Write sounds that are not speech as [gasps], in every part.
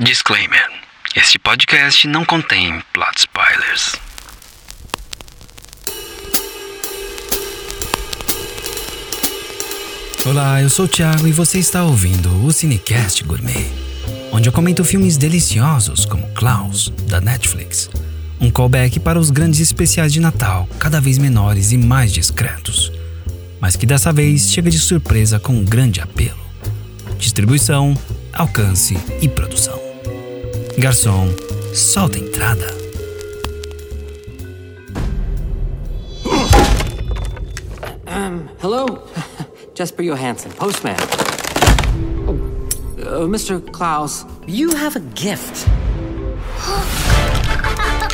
Disclaimer: Este podcast não contém plot spoilers. Olá, eu sou o Thiago e você está ouvindo o Cinecast Gourmet, onde eu comento filmes deliciosos como Klaus, da Netflix. Um callback para os grandes especiais de Natal, cada vez menores e mais discretos, mas que dessa vez chega de surpresa com um grande apelo. Distribuição, alcance e produção. Garçom, solta a entrada. Um, hello? [laughs] Jesper Johansson, postman. Oh, uh, Mr. Klaus, you have a gift. [gasps]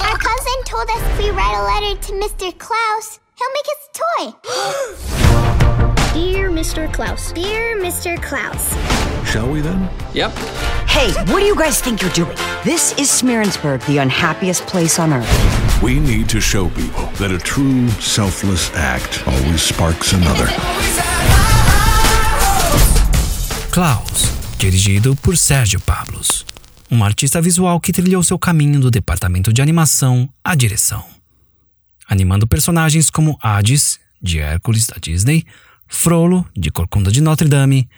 Our cousin told us if we write a letter to Mr. Klaus, he'll make us a toy. [gasps] [gasps] Dear Mr. Klaus. Dear Mr. Klaus. Shall we then? Yep. Hey, what do you guys think you're doing? This is Smearensburg, the unhappiest place on earth. We need to show people that a true selfless act always sparks another. Klaus, dirigido por Sérgio Pablos, um artista visual que trilhou seu caminho do departamento de animação à direção, animando personagens como Hades, de Hércules da Disney, Frollo, de Corcunda de Notre Dame,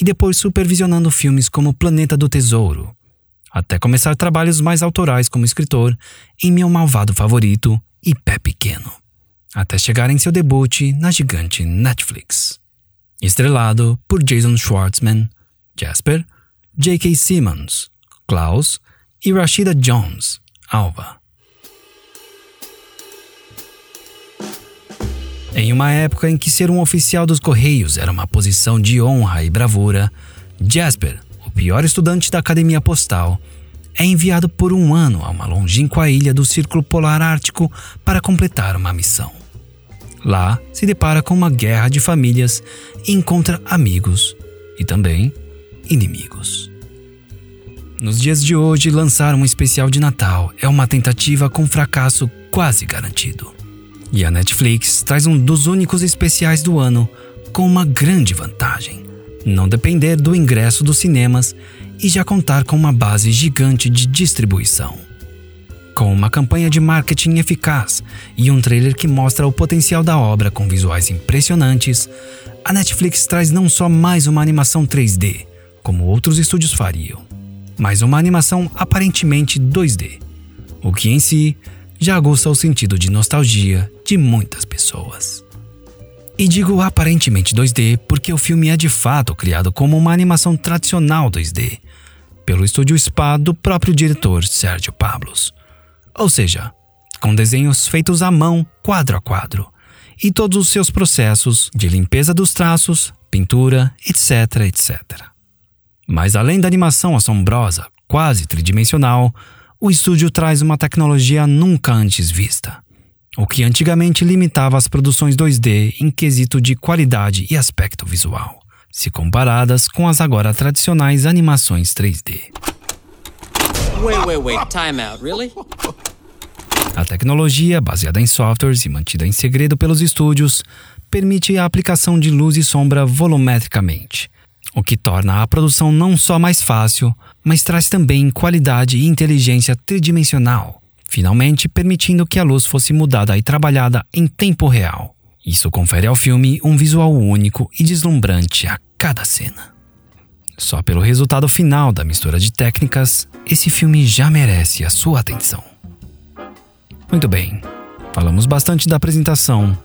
e depois supervisionando filmes como Planeta do Tesouro, até começar trabalhos mais autorais como escritor em Meu Malvado Favorito e Pé Pequeno, até chegar em seu debut na gigante Netflix. Estrelado por Jason Schwartzman, Jasper, J.K. Simmons, Klaus e Rashida Jones, Alva. Em uma época em que ser um oficial dos Correios era uma posição de honra e bravura, Jasper, o pior estudante da Academia Postal, é enviado por um ano a uma longínqua ilha do Círculo Polar Ártico para completar uma missão. Lá, se depara com uma guerra de famílias e encontra amigos e também inimigos. Nos dias de hoje, lançar um especial de Natal é uma tentativa com fracasso quase garantido. E a Netflix traz um dos únicos especiais do ano com uma grande vantagem: não depender do ingresso dos cinemas e já contar com uma base gigante de distribuição. Com uma campanha de marketing eficaz e um trailer que mostra o potencial da obra com visuais impressionantes, a Netflix traz não só mais uma animação 3D, como outros estúdios fariam, mas uma animação aparentemente 2D, o que em si já aguça o sentido de nostalgia de muitas pessoas. E digo aparentemente 2D porque o filme é de fato criado como uma animação tradicional 2D, pelo estúdio Spa do próprio diretor Sérgio Pablos. Ou seja, com desenhos feitos à mão, quadro a quadro, e todos os seus processos de limpeza dos traços, pintura, etc, etc. Mas além da animação assombrosa, quase tridimensional, o estúdio traz uma tecnologia nunca antes vista, o que antigamente limitava as produções 2D em quesito de qualidade e aspecto visual, se comparadas com as agora tradicionais animações 3D. Wait, wait, wait. Time out. Really? A tecnologia, baseada em softwares e mantida em segredo pelos estúdios, permite a aplicação de luz e sombra volumetricamente, o que torna a produção não só mais fácil, mas traz também qualidade e inteligência tridimensional, finalmente permitindo que a luz fosse mudada e trabalhada em tempo real. Isso confere ao filme um visual único e deslumbrante a cada cena. Só pelo resultado final da mistura de técnicas, esse filme já merece a sua atenção. Muito bem, falamos bastante da apresentação.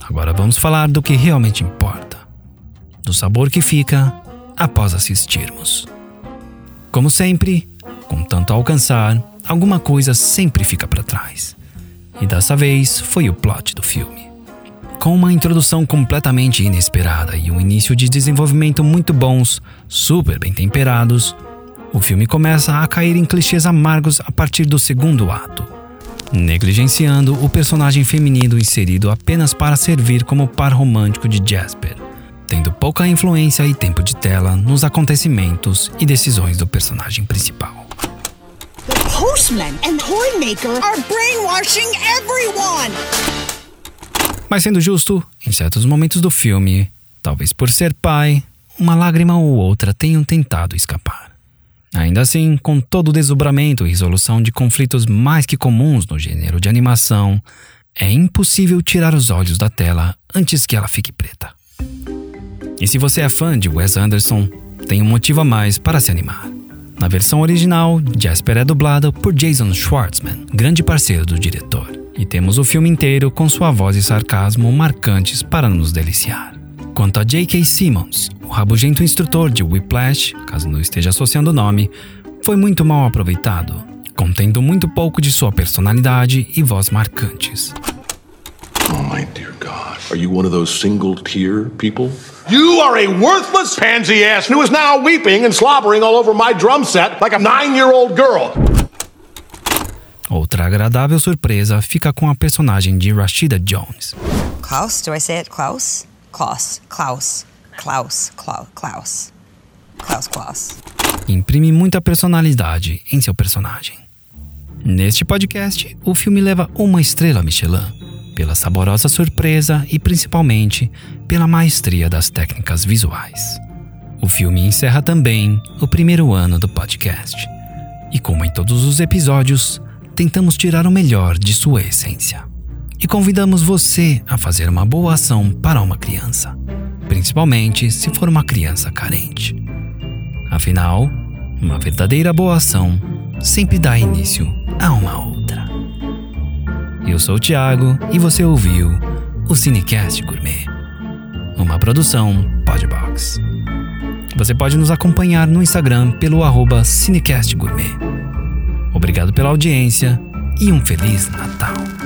Agora vamos falar do que realmente importa: do sabor que fica após assistirmos. Como sempre, com tanto alcançar, alguma coisa sempre fica para trás. E dessa vez foi o plot do filme. Com uma introdução completamente inesperada e um início de desenvolvimento muito bons, super bem temperados, o filme começa a cair em clichês amargos a partir do segundo ato, negligenciando o personagem feminino inserido apenas para servir como par romântico de Jasper, tendo pouca influência e tempo de tela nos acontecimentos e decisões do personagem principal. The postman and are brainwashing everyone! Mas sendo justo, em certos momentos do filme, talvez por ser pai, uma lágrima ou outra tenham tentado escapar. Ainda assim, com todo o desdobramento e resolução de conflitos mais que comuns no gênero de animação, é impossível tirar os olhos da tela antes que ela fique preta. E se você é fã de Wes Anderson, tem um motivo a mais para se animar. Na versão original, Jasper é dublado por Jason Schwartzman, grande parceiro do diretor. E temos o filme inteiro com sua voz e sarcasmo marcantes para nos deliciar. Quanto a J.K. Simmons, o rabugento instrutor de Whiplash, caso não esteja associando o nome, foi muito mal aproveitado, contendo muito pouco de sua personalidade e voz marcantes. Oh, my dear God. Are you one of those single tear people? You are a worthless pansy ass who is now weeping and slobbering all over my drum set like a nine year old girl. Outra agradável surpresa fica com a personagem de Rashida Jones. Klaus? Do I say it? Klaus? Klaus. Klaus. Klaus. Klaus. Klaus. Klaus. Klaus. Imprime muita personalidade em seu personagem. Neste podcast, o filme leva uma estrela Michelin pela saborosa surpresa e principalmente pela maestria das técnicas visuais. O filme encerra também o primeiro ano do podcast. E como em todos os episódios, tentamos tirar o melhor de sua essência. E convidamos você a fazer uma boa ação para uma criança, principalmente se for uma criança carente. Afinal, uma verdadeira boa ação sempre dá início a uma outra. Eu sou o Thiago e você ouviu o Cinecast Gourmet, uma produção Podbox. Você pode nos acompanhar no Instagram pelo arroba Cinecast Gourmet. Obrigado pela audiência e um Feliz Natal!